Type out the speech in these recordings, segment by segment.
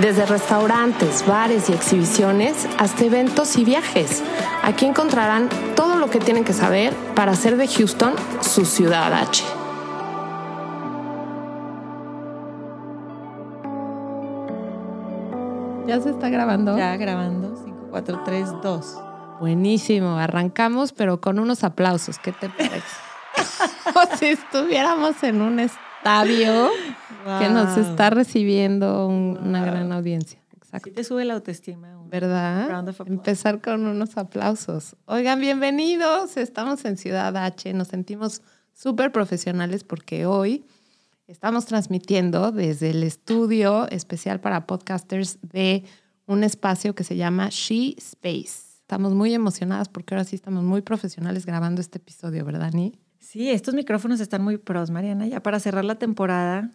Desde restaurantes, bares y exhibiciones hasta eventos y viajes. Aquí encontrarán todo lo que tienen que saber para hacer de Houston su ciudad H. ¿Ya se está grabando? Ya grabando. 5, 4, 3, 2. Buenísimo, arrancamos pero con unos aplausos. ¿Qué te parece? Como si estuviéramos en un estadio que nos está recibiendo un- una gran audiencia. Exacto. Sí te sube la autoestima. ¿Verdad? Empezar con unos aplausos. Oigan, bienvenidos. Estamos en Ciudad H. Nos sentimos súper profesionales porque hoy estamos transmitiendo desde el estudio especial para podcasters de un espacio que se llama She Space. Estamos muy emocionadas porque ahora sí estamos muy profesionales grabando este episodio, ¿verdad, Ni? Sí, estos micrófonos están muy pros, Mariana. Ya para cerrar la temporada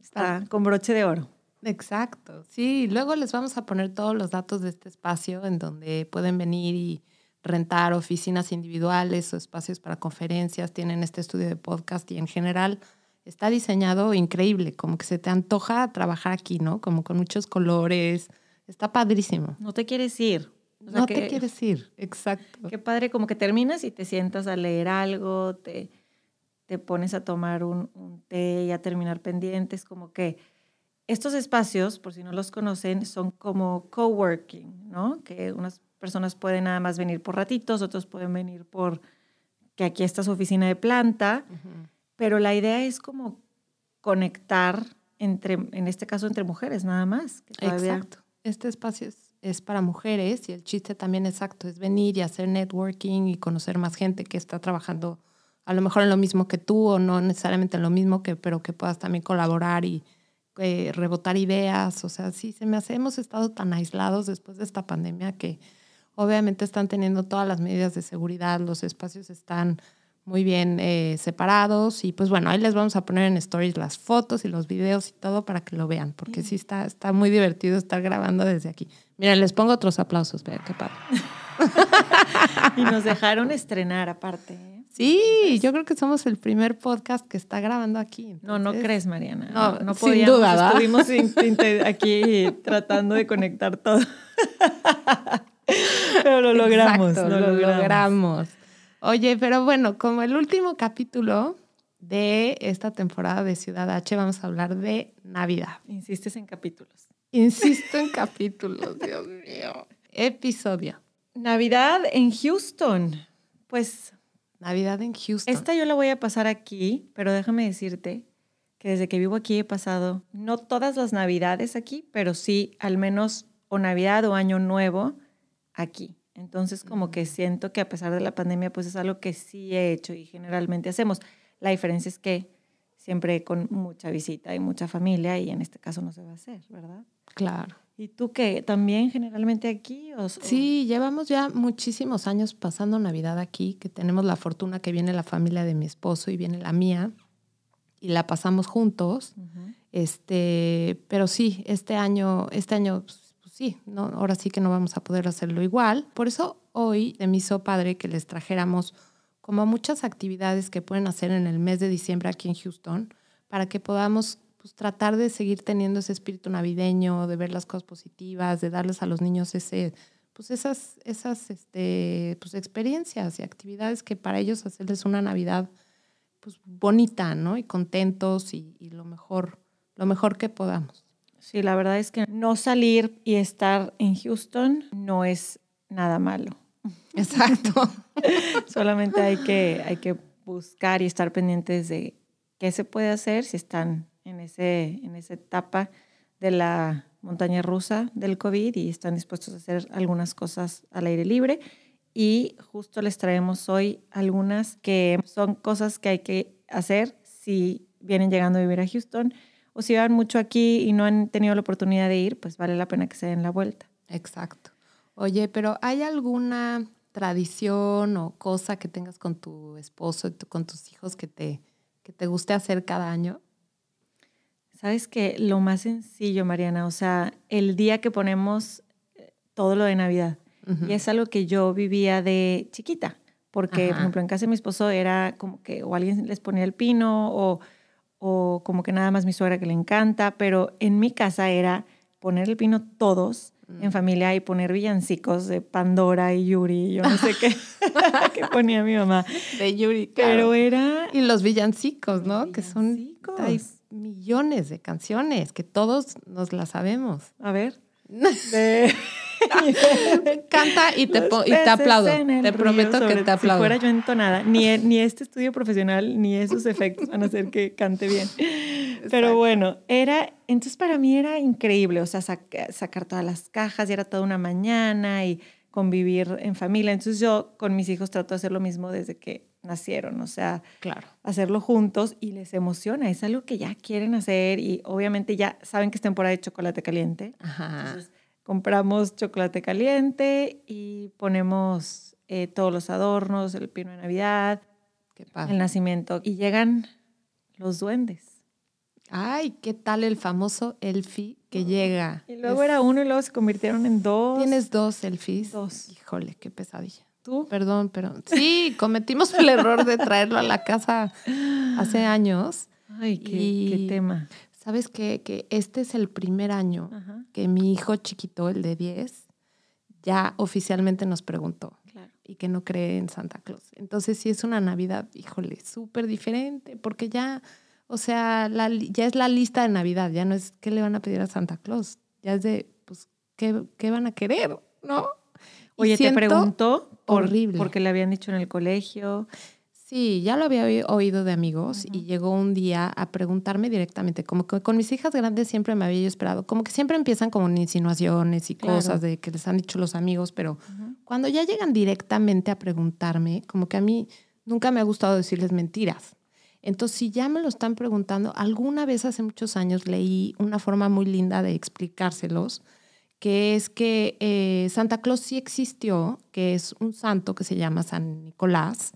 está con broche de oro. Exacto, sí. Luego les vamos a poner todos los datos de este espacio en donde pueden venir y rentar oficinas individuales o espacios para conferencias. Tienen este estudio de podcast y en general está diseñado increíble, como que se te antoja trabajar aquí, ¿no? Como con muchos colores. Está padrísimo. No te quieres ir. O sea no que- te quieres ir, exacto. Qué padre, como que terminas y te sientas a leer algo, te, te pones a tomar un, un té y a terminar pendientes, como que estos espacios, por si no los conocen, son como coworking, ¿no? Que unas personas pueden nada más venir por ratitos, otros pueden venir por que aquí está su oficina de planta, pero la idea es como conectar entre, en este caso, entre mujeres nada más. que todavía- Exacto. Este espacio es, es para mujeres y el chiste también exacto es venir y hacer networking y conocer más gente que está trabajando a lo mejor en lo mismo que tú o no necesariamente en lo mismo que, pero que puedas también colaborar y eh, rebotar ideas. O sea, sí, se me hace, hemos estado tan aislados después de esta pandemia que obviamente están teniendo todas las medidas de seguridad, los espacios están muy bien eh, separados y pues bueno, ahí les vamos a poner en stories las fotos y los videos y todo para que lo vean, porque sí está, está muy divertido estar grabando desde aquí. Miren, les pongo otros aplausos, vean qué padre. Y nos dejaron estrenar aparte. ¿eh? Sí, yo creo que somos el primer podcast que está grabando aquí. No, no crees, Mariana. No, No, no sin podíamos. duda, ¿va? Estuvimos aquí tratando de conectar todo. Pero lo logramos. Exacto, lo lo logramos. logramos. Oye, pero bueno, como el último capítulo de esta temporada de Ciudad H, vamos a hablar de Navidad. Insistes en capítulos. Insisto en capítulos, Dios mío. Episodio. Navidad en Houston. Pues Navidad en Houston. esta yo la voy a pasar aquí, pero déjame decirte que desde que vivo aquí he pasado, no todas las Navidades aquí, pero sí al menos o Navidad o Año Nuevo aquí. Entonces como que siento que a pesar de la pandemia, pues es algo que sí he hecho y generalmente hacemos. La diferencia es que siempre con mucha visita y mucha familia y en este caso no se va a hacer, ¿verdad? Claro. ¿Y tú qué? ¿También generalmente aquí? O, Sí, llevamos ya muchísimos años pasando Navidad aquí, que tenemos la fortuna que viene la familia de mi esposo y viene la mía, y la pasamos juntos. Ujú. Este, pero sí, este año, este año, pues, pues sí, no, ahora sí que no vamos a poder hacerlo igual. Por eso hoy me hizo padre que les trajéramos como muchas actividades que pueden hacer en el mes de diciembre aquí en Houston, para que podamos pues, tratar de seguir teniendo ese espíritu navideño, de ver las cosas positivas, de darles a los niños ese, pues esas, esas este, pues, experiencias y actividades que para ellos hacerles una Navidad pues, bonita, ¿no? Y contentos y, y lo mejor, lo mejor que podamos. Sí, la verdad es que no salir y estar en Houston no es nada malo. Exacto. Solamente hay que, hay que buscar y estar pendientes de qué se puede hacer si están en, ese, en esa etapa de la montaña rusa del COVID y están dispuestos a hacer algunas cosas al aire libre. Y justo les traemos hoy algunas que son cosas que hay que hacer si vienen llegando a vivir a Houston o si van mucho aquí y no han tenido la oportunidad de ir, pues vale la pena que se den la vuelta. Exacto. Oye, pero ¿hay alguna tradición o cosa que tengas con tu esposo, con tus hijos que te, que te guste hacer cada año? Sabes que lo más sencillo, Mariana, o sea, el día que ponemos eh, todo lo de Navidad. Y es algo que yo vivía de chiquita, porque, por ejemplo, en casa de mi esposo era como que o alguien les ponía el pino o, o como que nada más mi suegra que le encanta, pero en mi casa era poner el pino todos en mm. familia y poner villancicos de Pandora y Yuri, yo no sé qué, que ponía mi mamá. De Yuri, claro. Pero era... Y los villancicos, ¿no? Que son... millones de canciones que todos nos las sabemos. A ver. Canta y te, y te aplaudo. Te prometo que te aplaudo. Si fuera yo entonada, ni, e, ni este estudio profesional ni esos efectos van a hacer que cante bien. Pero bueno, era, entonces para mí era increíble, o sea, sacar todas las cajas y era toda una mañana y convivir en familia. Entonces yo con mis hijos trato de hacer lo mismo desde que nacieron, o sea, claro. hacerlo juntos y les emociona, es algo que ya quieren hacer y obviamente ya saben que es temporada de chocolate caliente. Ajá. Entonces, compramos chocolate caliente y ponemos eh, todos los adornos, el pino de Navidad, el nacimiento. Y llegan los duendes. Ay, ¿qué tal el famoso Elfi que llega? Y luego era uno y luego se convirtieron en dos. ¿Tienes dos Elfis? Dos. Híjole, qué pesadilla. ¿Tú? Perdón, pero sí, cometimos el error de traerlo a la casa hace años. Ay, qué, qué tema. ¿Sabes qué? Que este es el primer año que mi hijo chiquito, el de 10, ya oficialmente nos preguntó y que no cree en Santa Claus. Entonces sí es una Navidad, híjole, súper diferente, porque ya, o sea, ya es la lista de Navidad, ya no es qué le van a pedir a Santa Claus, ya es de, pues, qué, qué van a querer, ¿no? Oye, te preguntó horrible. porque le habían dicho en el colegio. Sí, ya lo había oído de amigos y llegó un día a preguntarme directamente, como que con mis hijas grandes siempre me había yo esperado, como que siempre empiezan como insinuaciones y cosas de que les han dicho los amigos, pero cuando ya llegan directamente a preguntarme, como que a mí nunca me ha gustado decirles mentiras. Entonces, si ya me lo están preguntando, alguna vez hace muchos años leí una forma muy linda de explicárselos, que es que eh, Santa Claus sí existió, que es un santo que se llama San Nicolás,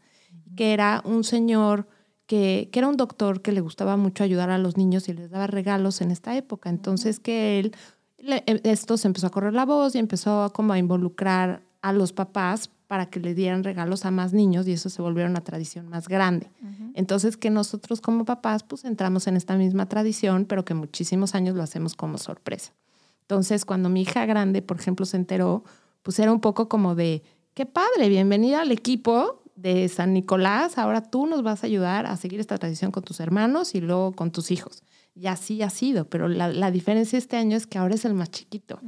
que era un señor que, que, era un doctor que le gustaba mucho ayudar a los niños y les daba regalos en esta época. Entonces que él, e, esto se empezó a correr la voz y empezó a, como a involucrar a los papás para que le dieran regalos a más niños y eso se volvió una tradición más grande. Entonces que nosotros como papás pues entramos en esta misma tradición, pero que muchísimos años lo hacemos como sorpresa. Entonces cuando mi hija grande, por ejemplo, se enteró, pues era un poco como de, qué padre, bienvenida al equipo, de San Nicolás, ahora tú nos vas a ayudar a seguir esta tradición con tus hermanos y luego con tus hijos. Y así ha sido, pero la, diferencia este año es que ahora es el más chiquito.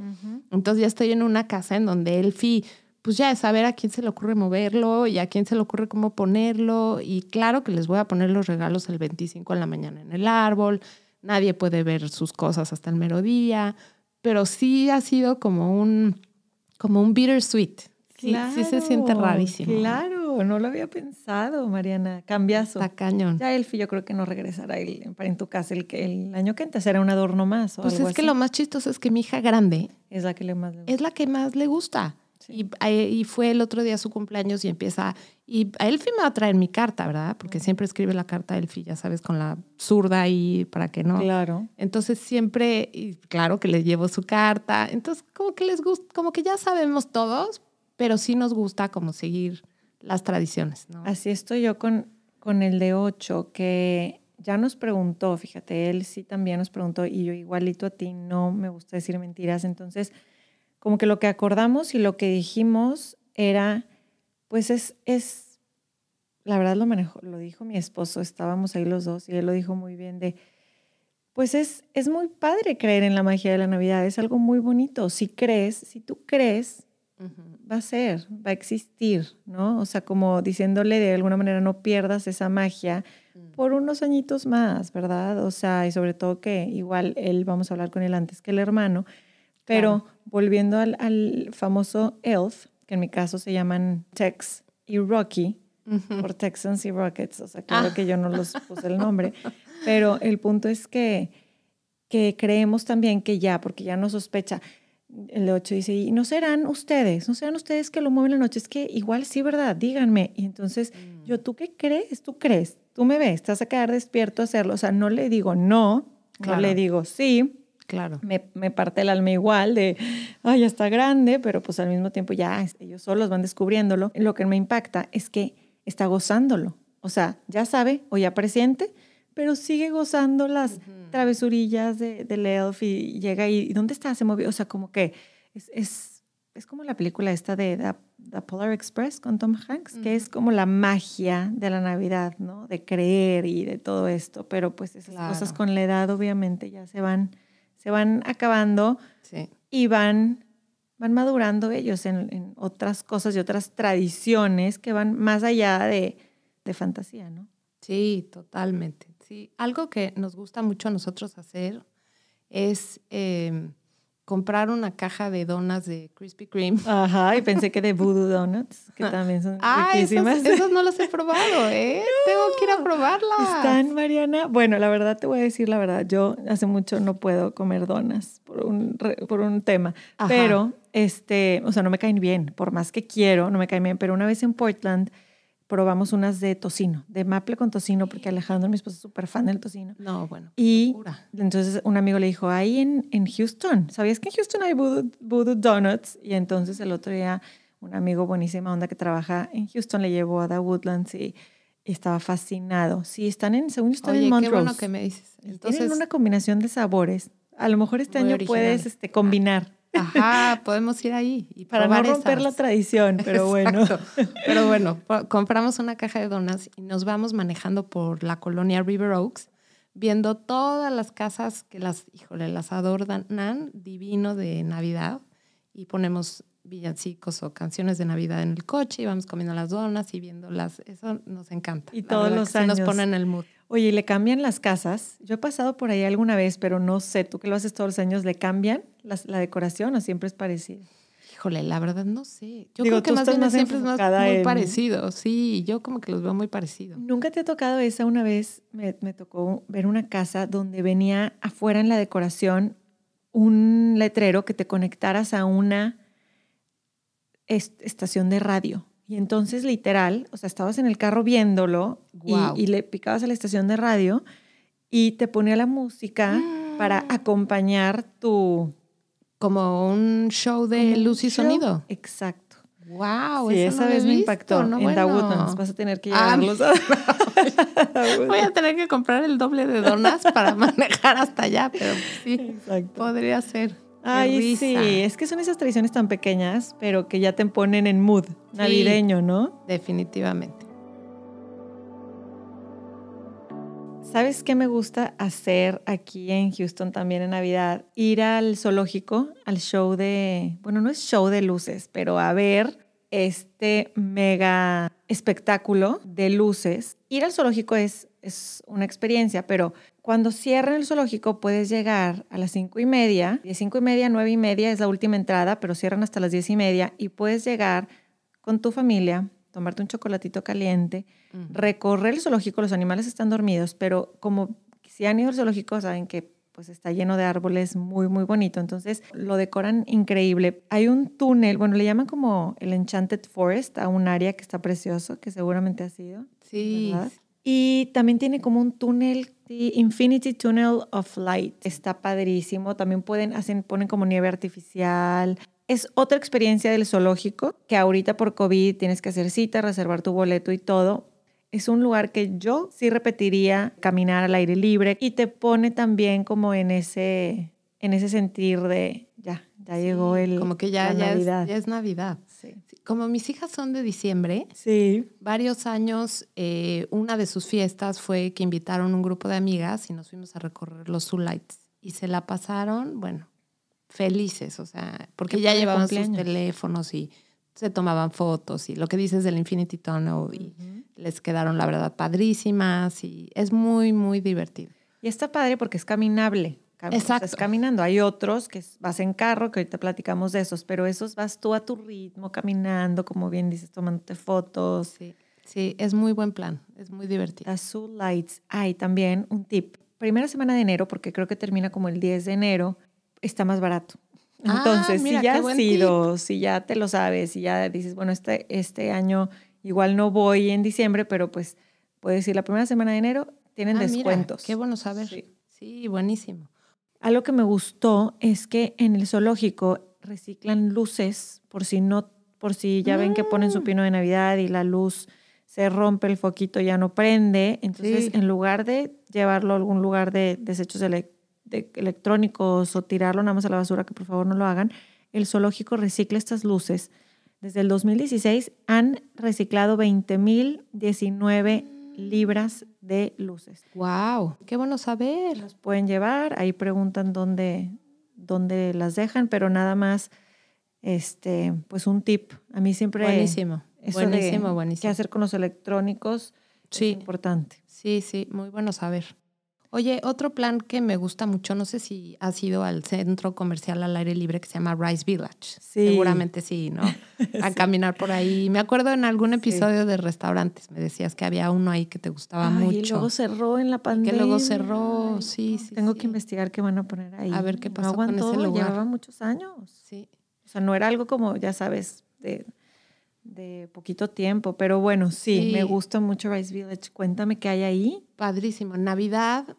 Entonces ya estoy en una casa en donde el FI, pues ya es saber a quién se le ocurre moverlo y a quién se le ocurre cómo ponerlo. Y claro que les voy a poner los regalos el 25 en la mañana en el árbol. Nadie puede ver sus cosas hasta el mero día, pero sí ha sido como un, como un bittersweet. Sí, sí se siente rarísimo. Claro, no lo había pensado, Mariana. Cambiazo. Está cañón. Ya Elfi yo creo que no regresará el, en tu casa el, el año que antes era un adorno más. O pues es que lo más chistoso es que mi hija grande es la que le más le gusta. Es la que más le gusta. Y, y, fue el otro día su cumpleaños y empieza, y a Elfi me va a traer mi carta, ¿verdad? Porque siempre escribe la carta a Elfi, ya sabes, con la zurda ahí para que no. Claro. Entonces siempre, y claro que le llevo su carta. Entonces como que les gusta, como que ya sabemos todos, pero sí nos gusta como seguir las tradiciones. ¿no? Así estoy yo con, con el de 8, que ya nos preguntó, fíjate, él sí también nos preguntó y yo igualito a ti no me gusta decir mentiras, entonces como que lo que acordamos y lo que dijimos era, pues es, es la verdad lo manejó, lo dijo mi esposo, estábamos ahí los dos y él lo dijo muy bien de, pues es, es muy padre creer en la magia de la Navidad, es algo muy bonito. Si crees, si tú crees, va a ser, va a existir, ¿no? O sea, como diciéndole de alguna manera no pierdas esa magia mm. por unos añitos más, ¿verdad? O sea, y sobre todo que igual él, vamos a hablar con él antes que el hermano, pero volviendo al, famoso ELF, que en mi caso se llaman Tex y Rocky, por Texans y Rockets, o sea, claro ah. que yo no los puse el nombre, pero el punto es que, que creemos también que ya, porque ya no sospecha, El de 8 dice, y no serán ustedes, no serán ustedes que lo mueven la noche, es que igual sí, ¿verdad? Díganme. Y entonces yo, ¿tú qué crees? ¿Tú crees? Tú me ves, estás a quedar despierto a hacerlo. O sea, no le digo no, no le digo sí. Claro. Me, me, parte el alma igual de, ay, ya está grande, pero pues al mismo tiempo ya ellos solos van descubriéndolo. Lo que me impacta es que está gozándolo. O sea, ya sabe o ya presiente, pero sigue gozando las travesurillas de, del elf y llega y, ¿dónde está? Se movió. O sea, como que es, es, es como la película esta de The, Polar Express con Tom Hanks, que es como la magia de la Navidad, ¿no? De creer y de todo esto. Pero pues esas cosas con la edad obviamente ya se van se van acabando y van, van madurando ellos en, otras cosas y otras tradiciones que van más allá de, de fantasía, ¿no? Sí, totalmente. Sí, algo que nos gusta mucho a nosotros hacer es em, comprar una caja de donas de Krispy Kreme. Ajá, y pensé que de Voodoo Donuts, que también son ah, riquísimas. Esas, no las he probado, ¿eh? Tengo que ir a probarlas. Están, Mariana. Bueno, la verdad te voy a decir la verdad. Yo hace mucho no puedo comer donas por un, por un tema. Pero, este, o sea, no me caen bien. Por más que quiero, no me caen bien. Pero una vez en Portland probamos unas de tocino, de maple con tocino, porque Alejandro, mi esposo, es súper fan del tocino. No, bueno. Y entonces un amigo le dijo, ahí en, en Houston, ¿sabías que en Houston hay Voodoo, Donuts? Y entonces el otro día un amigo buenísima onda que trabaja en Houston le llevó a The Woodlands y, estaba fascinado. Sí, están en, según están en Montrose. qué bueno que me dices. Entonces, tienen una combinación de sabores. A lo mejor este año puedes este, combinar. Ajá, podemos ir ahí. Y Para no romper la tradición, pero bueno. Pero bueno, compramos una caja de donas y nos vamos manejando por la colonia River Oaks, viendo todas las casas que las, híjole, las adornan divino de Navidad y ponemos villancicos o canciones de Navidad en el coche y vamos comiendo las donas y viéndolas. Eso nos encanta. Y todos los años. nos ponen el mood. Oye, ¿y le cambian las casas? Yo he pasado por ahí alguna vez, pero no sé, tú que lo haces todos los años, ¿le cambian la decoración o siempre es parecido? Híjole, la verdad no sé. Yo creo que más bien siempre es más, muy parecido. Sí, yo como que los veo muy parecidos. ¿Nunca te ha tocado esa? Una vez me, me tocó ver una casa donde venía afuera en la decoración un letrero que te conectaras a una estación de radio. Y entonces, literal, o sea, estabas en el carro viéndolo y, le picabas a la estación de radio y te ponía la música para ah. acompañar tu... Como un show de luz y sonido. Exacto. Wow, sí, esa vez me impactó. en bueno. Woodlands vas a tener que ah, llevarlos. Voy a tener que comprar el doble de donas para manejar hasta allá, pero sí, podría ser. Ay, sí, es que son esas tradiciones tan pequeñas, pero que ya te ponen en mood navideño, ¿no? Definitivamente. ¿Sabes qué me gusta hacer aquí en Houston también en Navidad? Ir al zoológico, al show de, bueno, no es show de luces, pero a ver este mega espectáculo de luces. Ir al zoológico es, es una experiencia, pero cuando cierran el zoológico puedes llegar a las cinco y media, de cinco y media nueve y media es la última entrada, pero cierran hasta las diez y media y puedes llegar con tu familia, tomarte un chocolatito caliente, recorrer el zoológico, los animales están dormidos, pero como si han ido al zoológico saben que pues está lleno de árboles, muy, muy bonito. Entonces lo decoran increíble. Hay un túnel, bueno, le llaman como el Enchanted Forest a un área que está precioso, que seguramente ha sido. Sí. Y también tiene como un túnel, Infinity Tunnel of Light. Está padrísimo. También pueden, hacen, ponen como nieve artificial. Es otra experiencia del zoológico que ahorita por COVID tienes que hacer cita, reservar tu boleto y todo. Es un lugar que yo sí repetiría caminar al aire libre y te pone también como en ese, en ese sentir de ya, ya llegó el como que ya, ya, Navidad. Es, ya es Navidad. Como mis hijas son de diciembre, sí. varios años, eh, una de sus fiestas fue que invitaron un grupo de amigas y nos fuimos a recorrer los Lights y se la pasaron, bueno, felices, o sea, porque ya llevaban sus teléfonos y se tomaban fotos y lo que dices del Infinity Tunnel y les quedaron, la verdad, padrísimas y es muy, muy divertido. Y está padre porque es caminable. Exacto. Estás caminando. Hay otros que vas en carro, que ahorita platicamos de esos, pero esos vas tú a tu ritmo, caminando, como bien dices, tomándote fotos. Sí, sí es muy buen plan, es muy divertido. Azul Lights. Hay también un tip. Primera semana de enero, porque creo que termina como el 10 de enero, está más barato. Ah, Entonces, mira, si ya has ido, si ya te lo sabes, si ya dices, bueno, este, este año igual no voy en diciembre, pero pues puedes ir la primera semana de enero, tienen Ah, mira, descuentos. qué bueno saber. Sí. Sí. buenísimo. Algo que me gustó es que en el zoológico reciclan luces por si no, por si ya ven que ponen su Mm. pino de Navidad y la luz se rompe, el foquito ya no prende. Entonces, Sí. en lugar de llevarlo a algún lugar de desechos ele- de electrónicos o tirarlo nada más a la basura, que por favor no lo hagan, el zoológico recicla estas luces. Desde el 2016 han reciclado 20.019 libras de luces. Wow, qué bueno saber. Las pueden llevar, ahí preguntan dónde, dónde las dejan, pero nada más, este, pues un tip. A mí siempre Buenísimo, eso de buenísimo, qué buenísimo. hacer con los electrónicos es Sí, importante. sí, sí, muy bueno saber. Oye, otro plan que me gusta mucho, no sé si has ido al centro comercial al aire libre que se llama Rice Village. Sí. Seguramente sí, ¿no? A caminar por ahí. Me acuerdo en algún Sí. episodio de restaurantes, me decías que había uno ahí que te gustaba Ay, mucho. Y luego cerró en la que pandemia. luego cerró, Ay, sí, no, sí, Tengo que investigar qué van a poner ahí. A ver qué No pasó con ese aguantó, lugar. Llevaba muchos años. Sí. O sea, no era algo como, ya sabes, de, de poquito tiempo. Pero bueno, sí, Sí. me gusta mucho Rice Village. Cuéntame qué hay ahí. Padrísimo. Navidad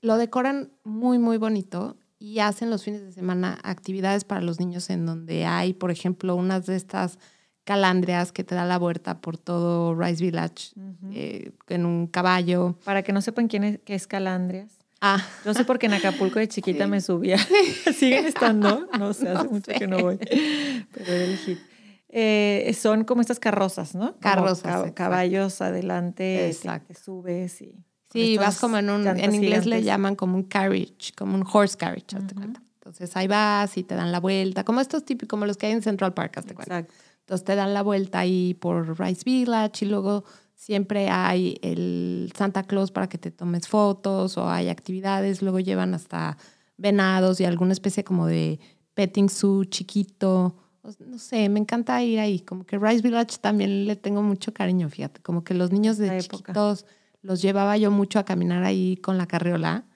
lo decoran muy, muy bonito y hacen los fines de semana actividades para los niños en donde hay, por ejemplo, unas de estas calandrias que te da la vuelta por todo Rice Village Ujú. eh, en un caballo. Para que no sepan quién es, qué es Calandrias. Ah, Yo sé porque en Acapulco de chiquita Sí. me subía. ¿Siguen estando? No sé, hace No mucho sé. que no voy. Pero era el hit. Eh, son como estas carrozas, ¿no? Carrozas, exacto. caballos adelante, te- Exacto. te subes y... sí, vas como en un, en inglés le llaman como un carriage, como un horse carriage, Ujú. cuenta. Entonces ahí vas y te dan la vuelta, como estos típicos, como los que hay en Central Park, hazte cuenta. Exacto. Entonces te dan la vuelta ahí por Rice Village y luego siempre hay el Santa Claus para que te tomes fotos o hay actividades. Luego llevan hasta venados y alguna especie como de petting zoo chiquito. No sé, me encanta ir ahí. Como que Rice Village también le tengo mucho cariño, fíjate. Como que los niños de época. chiquitos los llevaba yo mucho a caminar ahí con la carriola.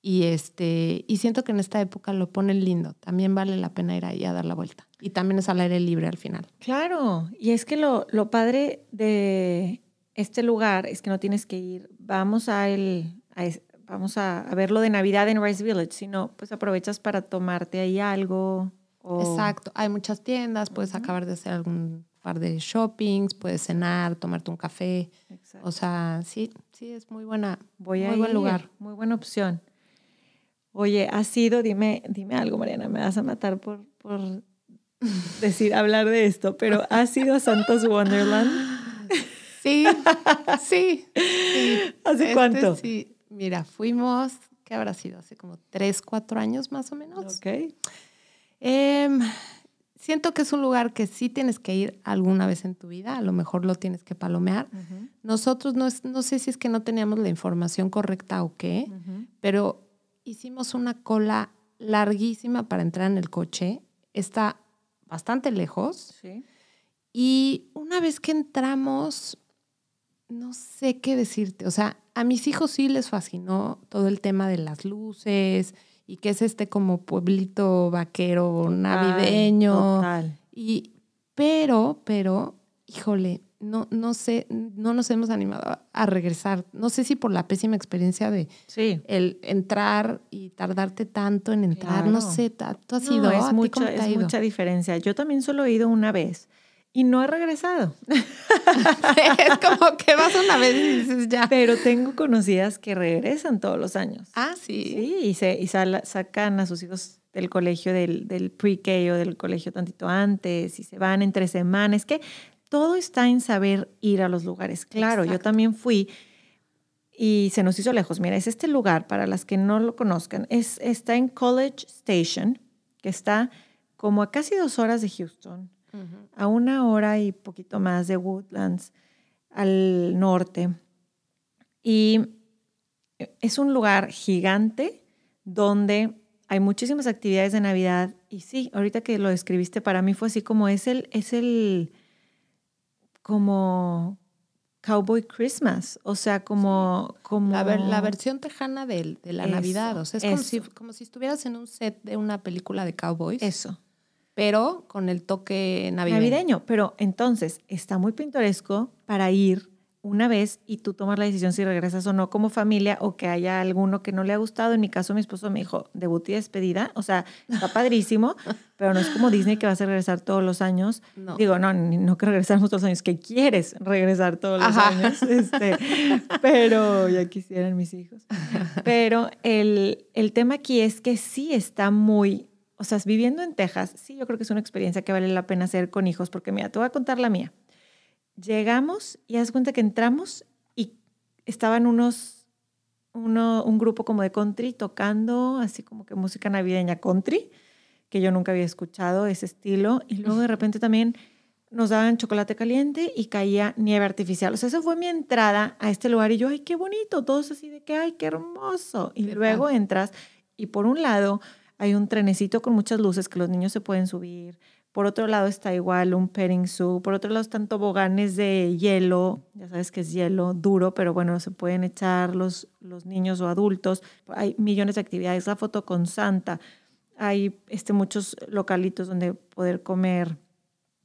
Y, este, y siento que en esta época lo ponen lindo. También vale la pena ir ahí a dar la vuelta. Y también es al aire libre al final. Claro, y es que lo, lo padre de este lugar es que no tienes que ir, vamos a, el, a vamos a, a ver lo de Navidad en Rice Village, sino pues aprovechas para tomarte ahí algo. O, Exacto. Hay muchas tiendas, puedes acabar de hacer algún par de shoppings, puedes cenar, tomarte un café. Exacto. O sea, sí, sí, es muy buena. Voy muy a buen ir, lugar. Muy buena opción. Oye, has sido, dime, dime algo, Mariana, me vas a matar por, por decir, hablar de esto, pero ¿has ido a Santa's Wonderland? Sí, sí. sí. ¿Hace Este cuánto? Sí, mira, fuimos, ¿qué habrá sido? Hace como tres, cuatro años más o menos. Ok. Em, siento que es un lugar que sí tienes que ir alguna vez en tu vida, a lo mejor lo tienes que palomear. Nosotros no, es- no sé si es que no teníamos la información correcta o qué, pero hicimos una cola larguísima para entrar en el coche. Está bastante lejos. Sí. Y una vez que entramos, no sé qué decirte. O sea, a mis hijos sí les fascinó todo el tema de las luces y que es este como pueblito vaquero navideño. Total. Y, pero, pero, híjole, no, no sé, no nos hemos animado a, regresar. No sé si por la pésima experiencia de Sí. el entrar y tardarte tanto en entrar. No Claro. sé, ta- ¿tú has No, ido? es, ¿A ti mucha, cómo te ha es mucha diferencia. Yo también solo he ido una vez y no he regresado. es como que vas una vez y dices ya. Pero tengo conocidas que regresan todos los años. Ah, sí. Sí, y, se, y sacan a sus hijos del colegio, del, del pre-K o del colegio tantito antes, y se van entre semanas. Es que todo está en saber ir a los lugares. Claro, yo también fui y se nos hizo lejos. Mira, es este lugar, para las que no lo conozcan, es, está en College Station, que está como a casi dos horas de Houston, A una hora y poquito más de Woodlands, al norte. Y es un lugar gigante donde hay muchísimas actividades de Navidad. Y sí, ahorita que lo describiste, para mí fue así como es el, es el, como Cowboy Christmas, o sea, como... como la, ver- la versión tejana de, de la Eso, Navidad. O sea, es como si, como si estuvieras en un set de una película de cowboys, Eso. Pero con el toque navideño. navideño. Pero entonces está muy pintoresco para ir una vez y tú tomas la decisión si regresas o no como familia o que haya alguno que no le ha gustado. En mi caso, mi esposo me dijo, debut y despedida. O sea, está padrísimo, pero no es como Disney que vas a regresar todos los años. No. Digo, no, no que regresamos todos los años, que quieres regresar todos los Ajá. años. Este, pero ya quisieran mis hijos. Pero el, el tema aquí es que sí está muy, o sea, viviendo en Texas, sí, yo creo que es una experiencia que vale la pena hacer con hijos, porque mira, te voy a contar la mía. Llegamos y haz cuenta que entramos y estaban unos, uno, un grupo como de country tocando así como que música navideña country, que yo nunca había escuchado ese estilo, y luego de repente también nos daban chocolate caliente y caía nieve artificial. O sea, esa fue mi entrada a este lugar y yo, ay, qué bonito, todos así de que, ay, qué hermoso. Y luego entras y por un lado hay un trenecito con muchas luces que los niños se pueden subir. Por otro lado está igual un petting zoo. Por otro lado están toboganes de hielo. Ya sabes que es hielo duro, pero bueno, se pueden echar los, los niños o adultos. Hay millones de actividades. La foto con Santa. Hay este, muchos localitos donde poder comer,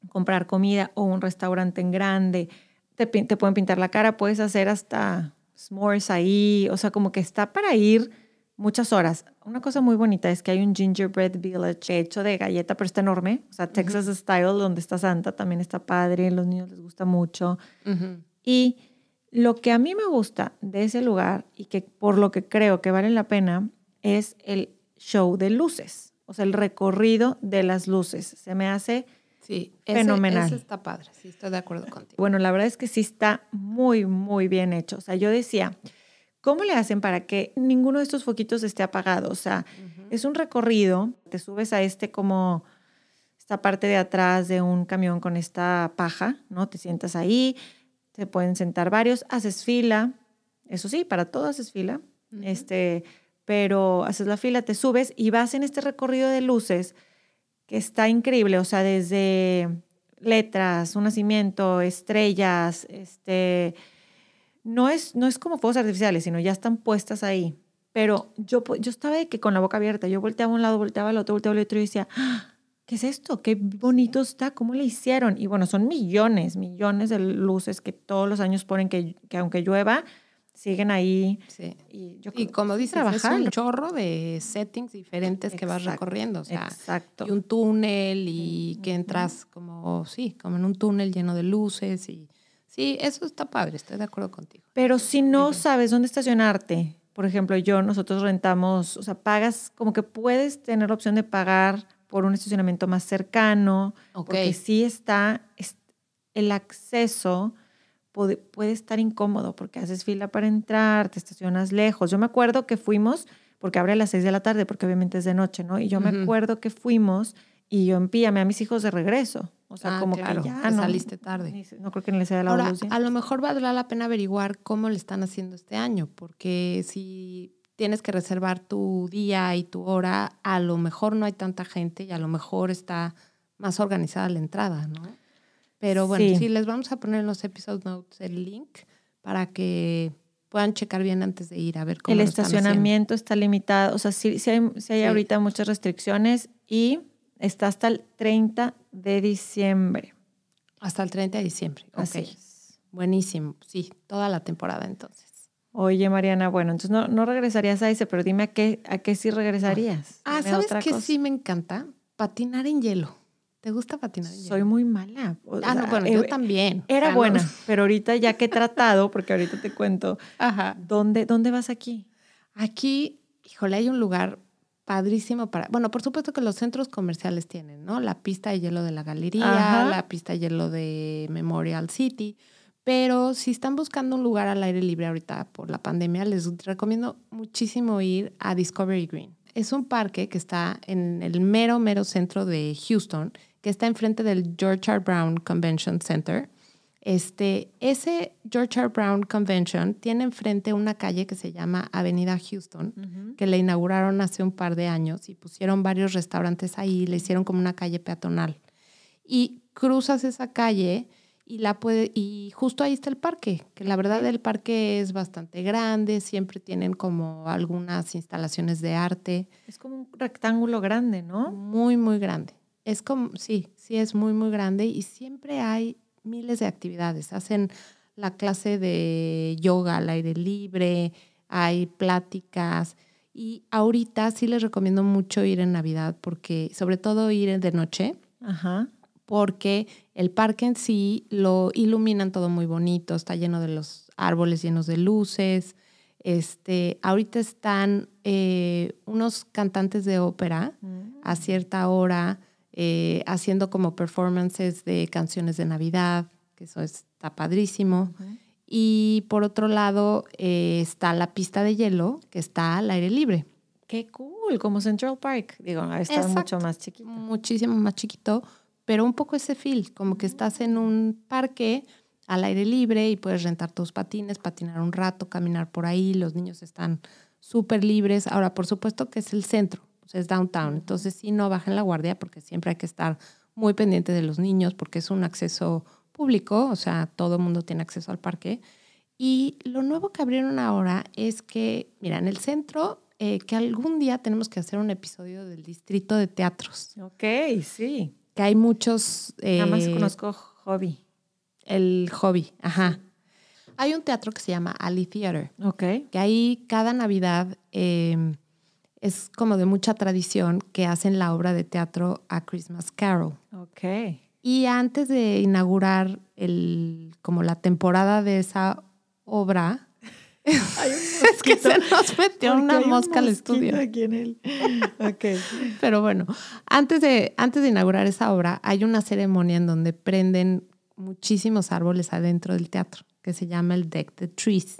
comprar comida o un restaurante en grande. Te, te pueden pintar la cara. Puedes hacer hasta s'mores ahí. O sea, como que está para ir muchas horas. Una cosa muy bonita es que hay un gingerbread village hecho de galleta, pero está enorme. O sea, Texas Style, donde está Santa, también está padre. Los niños les gusta mucho. Y lo que a mí me gusta de ese lugar y que por lo que creo que vale la pena es el show de luces. O sea, el recorrido de las luces. Se me hace, Sí, ese- Fenomenal. ese está padre, sí, estoy de acuerdo contigo. bueno, la verdad es que sí está muy, muy bien hecho. O sea, yo decía, ¿cómo le hacen para que ninguno de estos foquitos esté apagado? O sea, es un recorrido, te subes a este como esta parte de atrás de un camión con esta paja, ¿no? Te sientas ahí, te pueden sentar varios, haces fila, eso sí, para todo haces fila, este, pero haces la fila, te subes y vas en este recorrido de luces que está increíble, o sea, desde letras, un nacimiento, estrellas, este, no es, no es como fuegos artificiales, sino ya están puestas ahí. Pero yo, yo estaba de que con la boca abierta, yo volteaba a un lado, volteaba al otro, volteaba al otro y decía, "Ah, ¿qué es esto? Qué bonito está, ¿cómo le hicieron? Y bueno, son millones, millones de luces que todos los años ponen que, que aunque llueva, siguen ahí. Sí. Y, yo Y creo- como dices, es trabajar. un chorro de settings diferentes que vas recorriendo. O sea, Exacto. y un túnel y que entras como, sí, como en un túnel lleno de luces. y Sí, eso está padre, estoy de acuerdo contigo. Pero si no sabes dónde estacionarte, por ejemplo, yo, nosotros rentamos, o sea, pagas, como que puedes tener la opción de pagar por un estacionamiento más cercano, Ok. porque sí está, es- el acceso puede, puede estar incómodo porque haces fila para entrar, te estacionas lejos. Yo me acuerdo que fuimos, porque abre a las 6 de la tarde, porque obviamente es de noche, ¿no? Y yo me acuerdo que fuimos y yo empíame a mis hijos de regreso. O sea, Ah, como claro, que ya no. saliste tarde. ni No creo que ni les haya dado Ahora, luz. a lo mejor valdrá la pena averiguar cómo le están haciendo este año, porque si tienes que reservar tu día y tu hora, a lo mejor no hay tanta gente y a lo mejor está más organizada la entrada, ¿no? Pero bueno, Sí. sí, les vamos a poner en los episode notes el link para que puedan checar bien antes de ir a ver cómo El lo están haciendo. estacionamiento está limitado, o sea, sí, sí hay, sí hay ahorita muchas restricciones y está hasta el 30 de diciembre. Hasta el 30 de diciembre. Así ok. es. Buenísimo. Sí, toda la temporada entonces. Oye, Mariana, bueno, entonces no, no regresarías a ese, pero dime a qué, a qué sí regresarías. Ah, Dime ¿sabes qué sí me encanta? Patinar en hielo. ¿Te gusta patinar en hielo? Soy muy mala. o Ah, no, bueno, eh, yo también. Era Ah, buena, pero ahorita ya que he tratado, porque ahorita te cuento, Ajá. ¿dónde, dónde vas aquí? Aquí, híjole, hay un lugar padrísimo para. Bueno, por supuesto que los centros comerciales tienen, ¿no? La pista de hielo de la galería, Ajá. la pista de hielo de Memorial City. Pero si están buscando un lugar al aire libre ahorita por la pandemia, les recomiendo muchísimo ir a Discovery Green. Es un parque que está en el mero, mero centro de Houston, que está enfrente del George R. Brown Convention Center. Este, ese George R. Brown Convention tiene enfrente una calle que se llama Avenida Houston, que le inauguraron hace un par de años y pusieron varios restaurantes ahí, le hicieron como una calle peatonal. Y cruzas esa calle y la puede y justo ahí está el parque, que la verdad el parque es bastante grande, siempre tienen como algunas instalaciones de arte. Es como un rectángulo grande, ¿no? Muy muy grande. Es como sí, sí es muy muy grande y siempre hay miles de actividades. Hacen la clase de yoga al aire libre, hay pláticas y ahorita sí les recomiendo mucho ir en Navidad porque sobre todo ir de noche. Ajá porque el parque en sí lo iluminan todo muy bonito, está lleno de los árboles llenos de luces. Este, ahorita están eh, unos cantantes de ópera Mm. a cierta hora eh, haciendo como performances de canciones de Navidad, que eso está padrísimo. Y por otro lado eh, está la pista de hielo, que está al aire libre. Qué cool, como Central Park. Digo, está Exacto. mucho más chiquito. muchísimo más chiquito, pero un poco ese feel, como que estás en un parque al aire libre y puedes rentar tus patines, patinar un rato, caminar por ahí, los niños están súper libres. Ahora, por supuesto que es el centro, sea, es downtown, entonces sí no bajen la guardia porque siempre hay que estar muy pendiente de los niños porque es un acceso público, o sea, todo el mundo tiene acceso al parque. Y lo nuevo que abrieron ahora es que, mira, en el centro, eh, que algún día tenemos que hacer un episodio del distrito de teatros Ok, sí. que hay muchos... Nada más eh, conozco Hobby. El hobby, ajá. Hay un teatro que se llama Ali Theater, Ok. que ahí cada Navidad eh, es como de mucha tradición que hacen la obra de teatro A Christmas Carol. Ok. Y antes de inaugurar el, como la temporada de esa obra, es que se nos metió una mosca al estudio. Aquí en el... Ok. Pero bueno, antes de, antes de inaugurar esa obra, hay una ceremonia en donde prenden muchísimos árboles adentro del teatro, que se llama el Deck the Trees.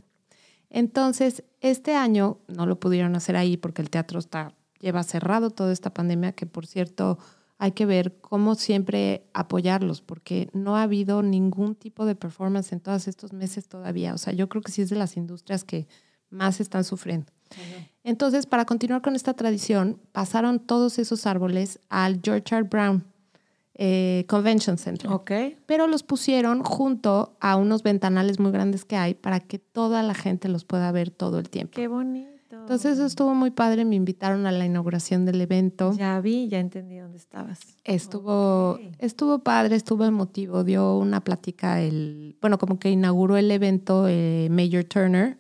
Entonces, este año no lo pudieron hacer ahí porque el teatro está, lleva cerrado toda esta pandemia, que por cierto hay que ver cómo siempre apoyarlos, porque no ha habido ningún tipo de performance en todos estos meses todavía. O sea, yo creo que sí es de las industrias que más están sufriendo. Entonces, para continuar con esta tradición, pasaron todos esos árboles al George R. Brown eh, Convention Center. Ok. Pero los pusieron junto a unos ventanales muy grandes que hay para que toda la gente los pueda ver todo el tiempo. Qué bonito. Entonces, eso estuvo muy padre. Me invitaron a la inauguración del evento. Ya vi, ya entendí dónde estabas. Estuvo, estuvo padre, estuvo emotivo. Dio una plática, el, bueno, como que inauguró el evento eh, Major Turner.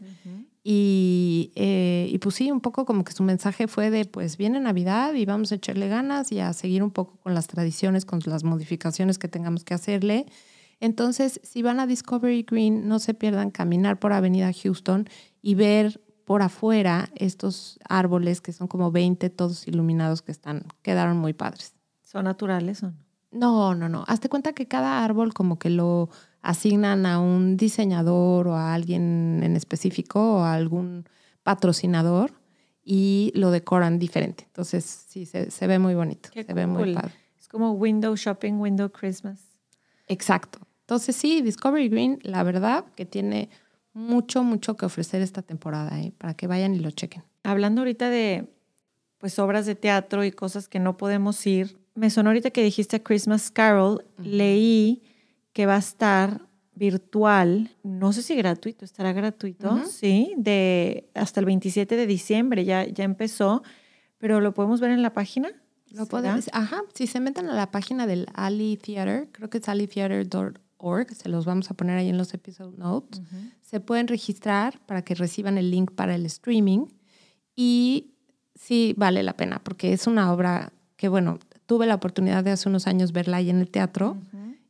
Y, eh, y pues sí, un poco como que su mensaje fue de, pues viene Navidad y vamos a echarle ganas y a seguir un poco con las tradiciones, con las modificaciones que tengamos que hacerle. Entonces, si van a Discovery Green, no se pierdan caminar por Avenida Houston y ver por afuera estos árboles que son como 20, todos iluminados, que están, quedaron muy padres. ¿Son naturales o no? No, no, no. Hazte cuenta que cada árbol como que lo asignan a un diseñador o a alguien en específico o a algún patrocinador y lo decoran diferente. Entonces, sí, se, se ve muy bonito. Qué se ve muy padre. Es como window shopping, window Christmas. Exacto. Entonces, sí, Discovery Green, la verdad que tiene mucho, mucho que ofrecer esta temporada, ¿eh? para que vayan y lo chequen. Hablando ahorita de pues obras de teatro y cosas que no podemos ir, me sonó ahorita que dijiste Christmas Carol, leí que va a estar virtual, no sé si gratuito, estará gratuito, sí, de hasta el 27 de diciembre, ya, ya empezó, pero lo podemos ver en la página. Lo pueden, ajá, si se meten a la página del Ali Theater, creo que es alitheater.org, se los vamos a poner ahí en los episode notes. Se pueden registrar para que reciban el link para el streaming y sí vale la pena porque es una obra que, bueno, tuve la oportunidad de hace unos años verla ahí en el teatro.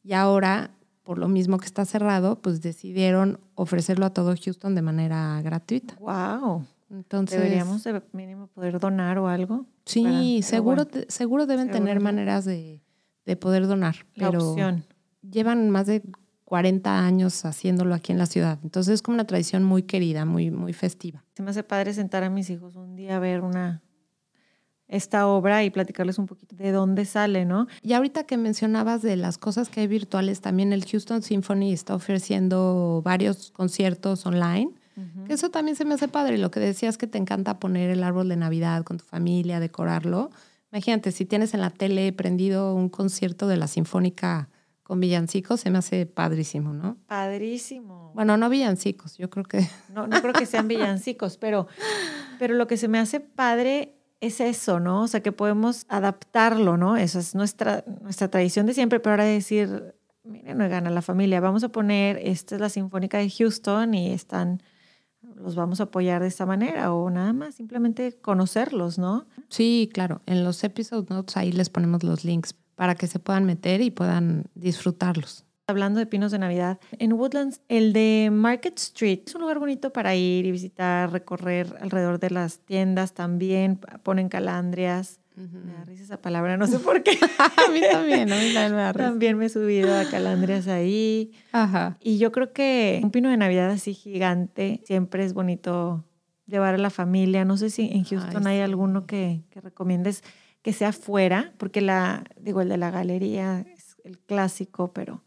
Y ahora, por lo mismo que está cerrado, pues decidieron ofrecerlo a todo Houston de manera gratuita. Wow. Entonces, Deberíamos de mínimo poder donar o algo. sí, para- seguro, bueno, seguro deben tener maneras de, de poder donar, la pero opción. llevan más de 40 años haciéndolo aquí en la ciudad. Entonces es como una tradición muy querida, muy, muy festiva. Se me hace padre sentar a mis hijos un día a ver una esta obra y platicarles un poquito de dónde sale, ¿no? Y ahorita que mencionabas de las cosas que hay virtuales, también el Houston Symphony está ofreciendo varios conciertos online. Que eso también se me hace padre. Lo que decías que te encanta poner el árbol de Navidad con tu familia, decorarlo. Imagínate, si tienes en la tele prendido un concierto de la Sinfónica con villancicos se me hace padrísimo, ¿no? Padrísimo. Bueno, no villancicos, yo creo que... No, no creo que sean villancicos, pero, pero lo que se me hace padre es eso, ¿no? O sea, que podemos adaptarlo, ¿no? Esa es nuestra, nuestra tradición de siempre, pero ahora decir, miren, no gana la familia, vamos a poner, esta es la Sinfónica de Houston y están, los vamos a apoyar de esta manera o nada más, simplemente conocerlos, ¿no? Sí, claro, en los episode notes ahí les ponemos los links para que se puedan meter y puedan disfrutarlos. Hablando de pinos de Navidad, en Woodlands, el de Market Street es un lugar bonito para ir y visitar, recorrer alrededor de las tiendas también, ponen calandrias. Me da risa esa palabra, no sé por qué. a mí también, a mí también me da risa. También me he subido a calandrias ahí. Ajá. Y yo creo que un pino de Navidad así gigante siempre es bonito llevar a la familia. No sé si en Houston Ay, hay sí. alguno que, que recomiendes que sea fuera, porque la, digo, el de la galería es el clásico, pero...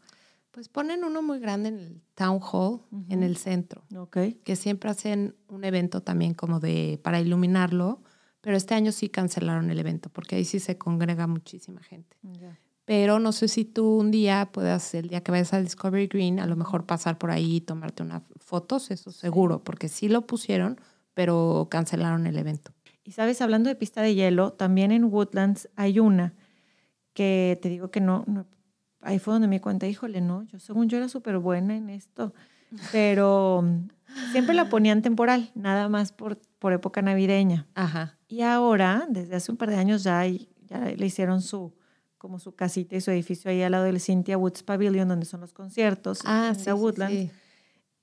Pues ponen uno muy grande en el Town Hall, en el centro, Ok. que siempre hacen un evento también como de para iluminarlo, pero este año sí cancelaron el evento porque ahí sí se congrega muchísima gente. Pero no sé si tú un día puedas, el día que vayas a Discovery Green, a lo mejor pasar por ahí y tomarte unas fotos, eso seguro, porque sí lo pusieron, pero cancelaron el evento. Y sabes, hablando de pista de hielo, también en Woodlands hay una que te digo que no, no- ahí fue donde me di cuenta, híjole, no, yo según yo era súper buena en esto, pero siempre la ponían temporal, nada más por, por época navideña. Ajá. Y ahora, desde hace un par de años ya, ya le hicieron su como su casita y su edificio ahí al lado del Cynthia Woods Pavilion, donde son los conciertos Ah, en sí, Woodlands. sí.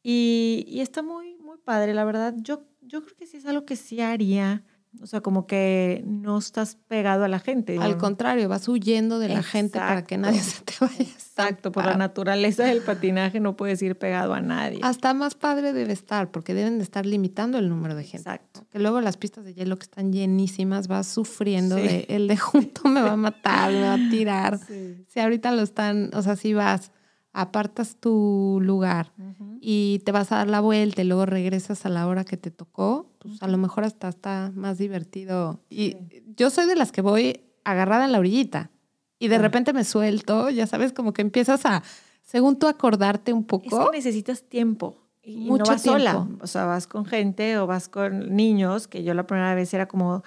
Y, y está muy, muy padre, la verdad. Yo, yo creo que sí es algo que sí haría. O sea, como que no estás pegado a la gente. Al contrario, vas huyendo de la gente para que nadie se te vaya. Exacto, por la naturaleza del patinaje no puedes ir pegado a nadie. Hasta más padre debe estar, porque deben de estar limitando el número de gente. Exacto. Que luego las pistas de hielo que están llenísimas vas sufriendo Sí. de el de junto me va a matar, me va a tirar. Sí. Si ahorita lo están, o sea, si vas, apartas tu lugar y te vas a dar la vuelta y luego regresas a la hora que te tocó, pues a lo mejor hasta está más divertido. Y yo soy de las que voy agarrada en la orillita y de repente me suelto, ya sabes, como que empiezas a, según tú, acordarte un Es poco. que necesitas tiempo. Y Mucho no vas sola. O sea, vas con gente o vas con niños, que yo la primera vez era como,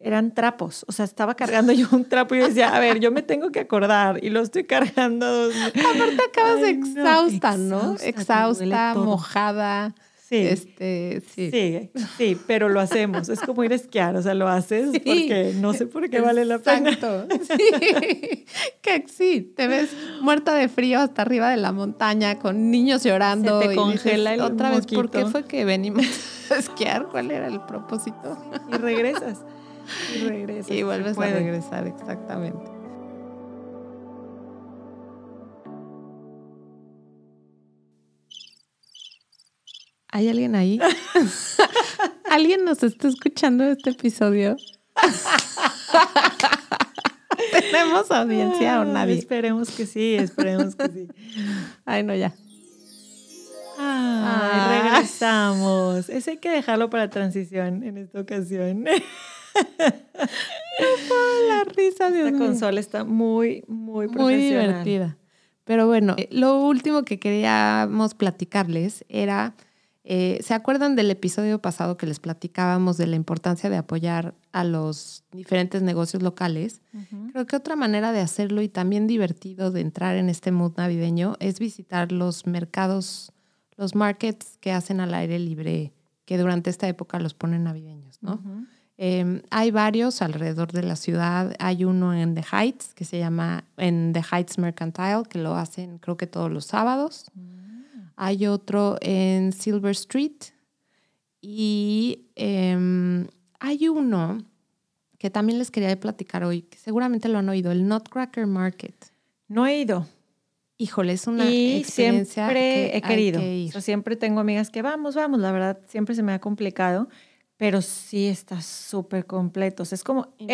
eran trapos. O sea, estaba cargando yo un trapo y yo decía, a ver, yo me tengo que acordar y lo estoy cargando. Aparte acabas Ay, no, exhausta, ¿no? exhausta, Exhausta, mojada. Sí. Este, sí. Sí, sí, pero lo hacemos. Es como ir a esquiar, o sea, lo haces Sí. porque no sé por qué vale la pena. Exacto. Sí. que sí, te ves muerta de frío hasta arriba de la montaña con niños llorando. Se te y congela dices, el otra vez, ¿por qué moquito". fue que venimos a esquiar? ¿Cuál era el propósito? Y regresas. Y regresas. Y vuelves a regresar, exactamente. ¿Hay alguien ahí? ¿Alguien nos está escuchando este episodio? ¿Tenemos audiencia o Ay, nadie? Esperemos que sí, esperemos que sí. Ay, no, ya. Ay, Ah. regresamos. Ese hay que dejarlo para transición en esta ocasión. La risa, Dios Esta consola está muy, muy Muy profesional. divertida. Pero bueno, eh, lo último que queríamos platicarles era, eh, ¿se acuerdan del episodio pasado que les platicábamos de la importancia de apoyar a los diferentes negocios locales? Creo que otra manera de hacerlo y también divertido de entrar en este mood navideño es visitar los mercados, los markets que hacen al aire libre, que durante esta época los ponen navideños, ¿no? Eh, hay varios alrededor de la ciudad. Hay uno en The Heights que se llama en The Heights Mercantile, que lo hacen creo que todos los sábados. Hay otro en Silver Street. Y em, hay uno que también les quería platicar hoy, que seguramente lo han oído, el Nutcracker Market. No he ido. Híjole, es una y experiencia siempre que he hay querido. que ir. O sea, siempre tengo amigas que vamos, vamos. La verdad, siempre se me ha complicado, pero sí está súper completo. O sea, es como el,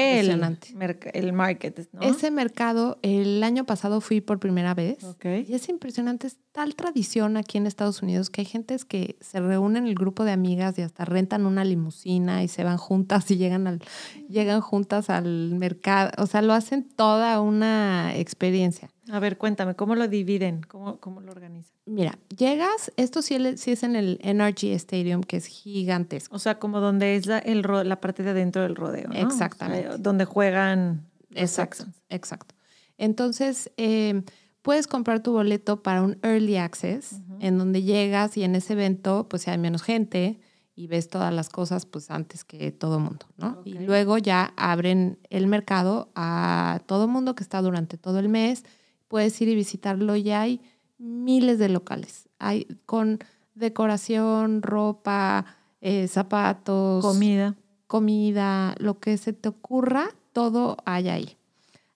el market, ¿no? Ese mercado, el año pasado fui por primera vez. Y es impresionante, es tal tradición aquí en Estados Unidos que hay gentes que se reúnen el grupo de amigas y hasta rentan una limusina y se van juntas y llegan al llegan juntas al mercado, o sea, lo hacen toda una experiencia. A ver, cuéntame, ¿cómo lo dividen? ¿Cómo, cómo lo organizan? Mira, llegas, esto sí, sí, es en el NRG Stadium, que es gigantesco. O sea, como donde es la, el, la parte de adentro del rodeo, ¿no? Exactamente. donde juegan exacto, Exacto. Entonces, eh, puedes comprar tu boleto para un early access, en donde llegas y en ese evento pues hay menos gente y ves todas las cosas pues antes que todo mundo, ¿no? Y luego ya abren el mercado a todo mundo que está durante todo el mes, puedes ir y visitarlo y hay miles de locales, hay con decoración, ropa, eh, zapatos, comida, comida, lo que se te ocurra, todo hay ahí.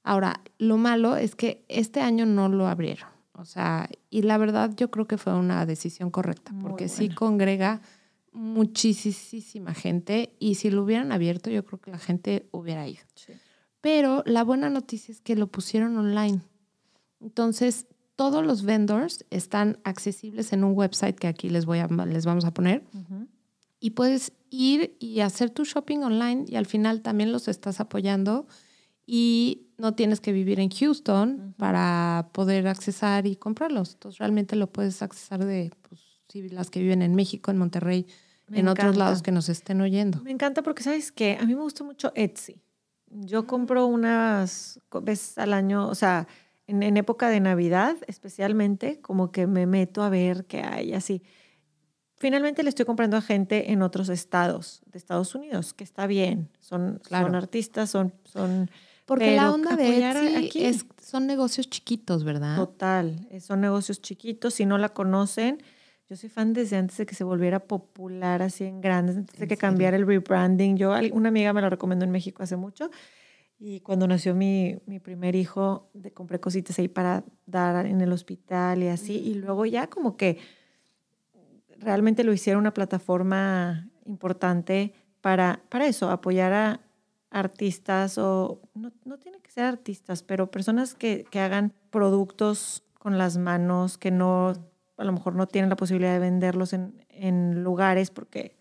Ahora, lo malo es que este año no lo abrieron. O sea, y la verdad yo creo que fue una decisión correcta, porque sí congrega muchísima gente y si lo hubieran abierto yo creo que la gente hubiera ido. Pero la buena noticia es que lo pusieron online. Entonces, todos los vendors están accesibles en un website que aquí les, voy a, les vamos a poner. Y puedes ir y hacer tu shopping online y al final también los estás apoyando y no tienes que vivir en Houston para poder accesar y comprarlos. Entonces realmente lo puedes accesar de pues, las que viven en México, en Monterrey, en otros lados que nos estén oyendo. Me encanta porque sabes que a mí me gusta mucho Etsy. Yo compro unas veces al año, o sea, en, en, época de Navidad especialmente, como que me meto a ver qué hay así. Finalmente le estoy comprando a gente en otros estados de Estados Unidos, que está bien. Son, son artistas, son, son porque la onda de Etsy es, son negocios chiquitos, ¿verdad? Total, eh, son negocios chiquitos. Si no la conocen, yo soy fan desde antes de que se volviera popular así en grandes, antes de que cambiara el rebranding. Yo, una amiga me lo recomendó en México hace mucho. Y cuando nació mi, mi primer hijo, de, compré cositas ahí para dar en el hospital y así. Y luego ya como que realmente lo hicieron una plataforma importante para, para eso, apoyar a, artistas o no, no tiene que ser artistas, pero personas que, que, hagan productos con las manos, que no, a lo mejor no tienen la posibilidad de venderlos en, en lugares porque,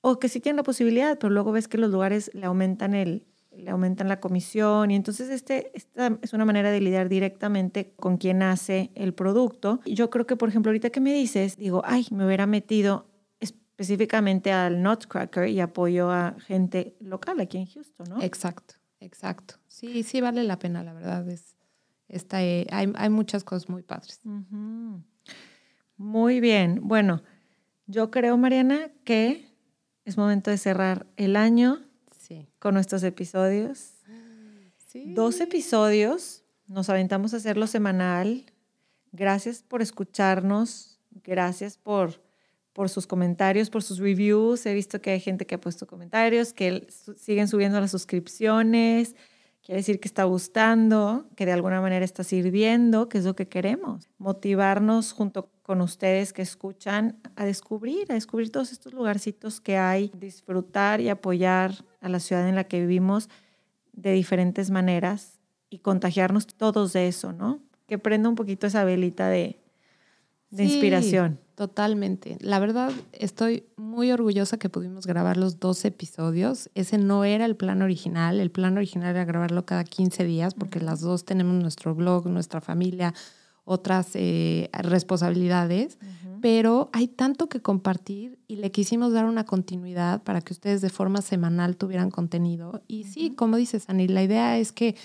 o que sí tienen la posibilidad, pero luego ves que los lugares le aumentan el, le aumentan la comisión y entonces este, esta es una manera de lidiar directamente con quien hace el producto. Yo creo que, por ejemplo, ahorita que me dices, digo, ay, me hubiera metido específicamente al Nutcracker y apoyo a gente local aquí en Houston, ¿no? Exacto, exacto. Sí, sí vale la pena, la verdad. Es, está, eh, hay, hay, muchas cosas muy padres. Muy bien. Bueno, yo creo, Mariana, que es momento de cerrar el año con nuestros episodios. Dos episodios. Nos aventamos a hacerlo semanal. Gracias por escucharnos. Gracias por por sus comentarios, por sus reviews. He visto que hay gente que ha puesto comentarios, que siguen subiendo las suscripciones. Quiere decir que está gustando, que de alguna manera está sirviendo, que es lo que queremos. Motivarnos junto con ustedes que escuchan a descubrir, a descubrir todos estos lugarcitos que hay, disfrutar y apoyar a la ciudad en la que vivimos de diferentes maneras y contagiarnos todos de eso, ¿no? Que prenda un poquito esa velita de, de inspiración. Totalmente. La verdad, estoy muy orgullosa que pudimos grabar los dos episodios. Ese no era el plan original. El plan original era grabarlo cada 15 días porque las dos tenemos nuestro blog, nuestra familia, otras eh, responsabilidades. Pero hay tanto que compartir y le quisimos dar una continuidad para que ustedes de forma semanal tuvieran contenido. Y sí, como dices, Ani, la idea es que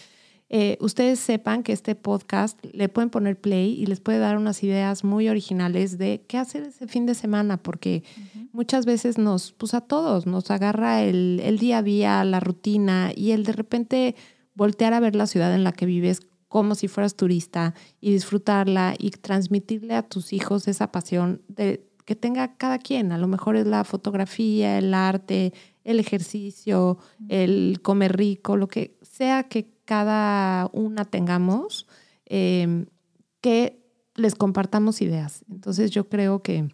eh, ustedes sepan que este podcast le pueden poner play y les puede dar unas ideas muy originales de qué hacer ese fin de semana, porque muchas veces nos, pues a todos, nos agarra el, el, día a día, la rutina y el de repente voltear a ver la ciudad en la que vives como si fueras turista y disfrutarla y transmitirle a tus hijos esa pasión de que tenga cada quien. A lo mejor es la fotografía, el arte, el ejercicio, el comer rico, lo que sea que cada una tengamos, em, que les compartamos ideas. Entonces yo creo que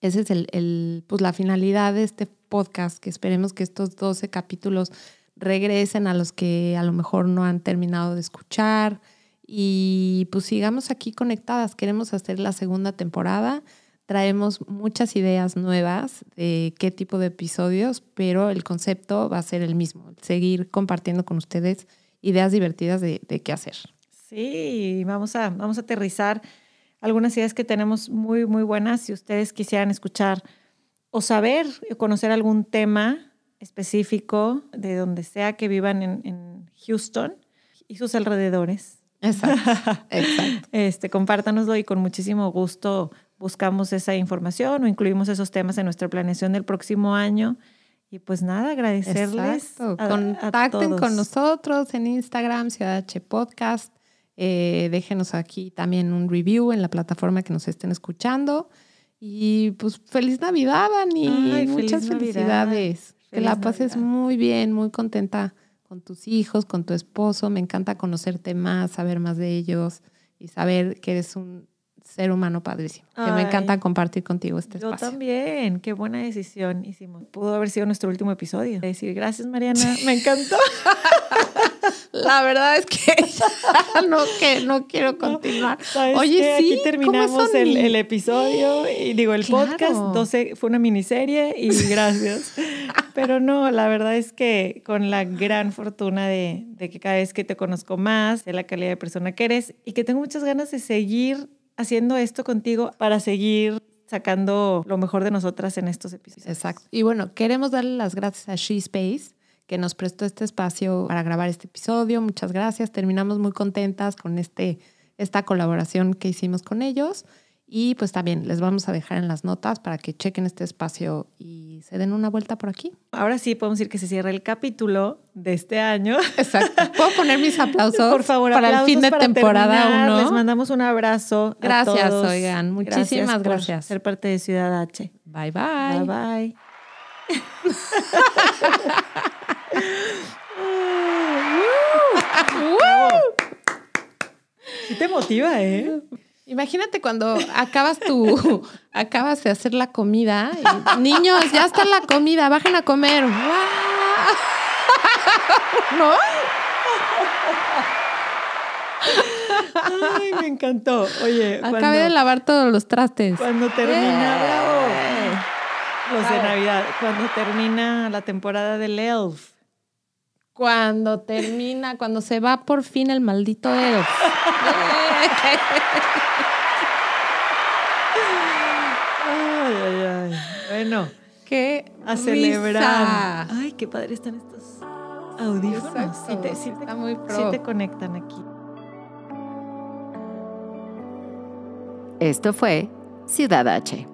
esa es el, pues la finalidad de este podcast, que esperemos que estos 12 capítulos regresen a los que a lo mejor no han terminado de escuchar y pues sigamos aquí conectadas. Queremos hacer la segunda temporada. Traemos muchas ideas nuevas de qué tipo de episodios, pero el concepto va a ser el mismo, seguir compartiendo con ustedes ideas divertidas de, qué hacer. Sí, vamos a, vamos a aterrizar algunas ideas que tenemos muy, muy buenas. Si ustedes quisieran escuchar o saber o conocer algún tema específico de donde sea que vivan en, en Houston y sus alrededores. Exacto, exacto. Este, compártanoslo y con muchísimo gusto buscamos esa información o incluimos esos temas en nuestra planeación del próximo año. Y pues nada, agradecerles. A- Contacten con nosotros en Instagram, Ciudad H Podcast. Eh, déjenos aquí también un review en la plataforma que nos estén escuchando. Y pues feliz Navidad, Dani. Ay, Muchas feliz Navidad. Que la pases Navidad. muy bien, muy contenta con tus hijos, con tu esposo. Me encanta conocerte más, saber más de ellos y saber que eres un ser humano padrísimo. Que me encanta compartir contigo este Yo espacio. también, qué buena decisión hicimos. Pudo haber sido nuestro último episodio. Decir gracias, Mariana, me encantó. La verdad es que no, que no quiero continuar. ¿Sabes Oye, qué? sí, aquí terminamos ¿cómo son el, episodio y digo el Claro. podcast. 12, fue una miniserie y gracias. Pero no, la verdad es que con la gran fortuna de, de que cada vez que te conozco más, de la calidad de persona que eres y que tengo muchas ganas de seguir haciendo esto contigo para seguir sacando lo mejor de nosotras en estos episodios. Exacto. Y bueno, queremos darle las gracias a She Space que nos prestó este espacio para grabar este episodio. Muchas gracias. Terminamos muy contentas con este, esta colaboración que hicimos con ellos. Y pues también les vamos a dejar en las notas para que chequen este espacio y se den una vuelta por aquí. Ahora sí podemos decir que se cierra el capítulo de este año. Exacto. ¿Puedo poner mis aplausos Por favor, para el aplausos fin de temporada terminar. 1? Les mandamos un abrazo. a Gracias, todos. oigan. Muchísimas por gracias. ser parte de Ciudad H. Bye bye. Bye bye. Sí te motiva, ¿eh? Imagínate cuando acabas tu, acabas de hacer la comida. y, Niños, ya está la comida, bajen a comer. ¿No? Ay, me encantó. Oye, Acabé cuando, de lavar todos los trastes. cuando termina, ¡Eh! Los de. Navidad, cuando termina la temporada del Elf. Cuando termina, cuando se va por fin el maldito elf. Ay, ay, ay. Bueno, ¡Qué a celebrar. risa! Ay, qué padre están estos audífonos. Sí te, sí te- Está muy sí te conectan aquí. Esto fue Ciudad H.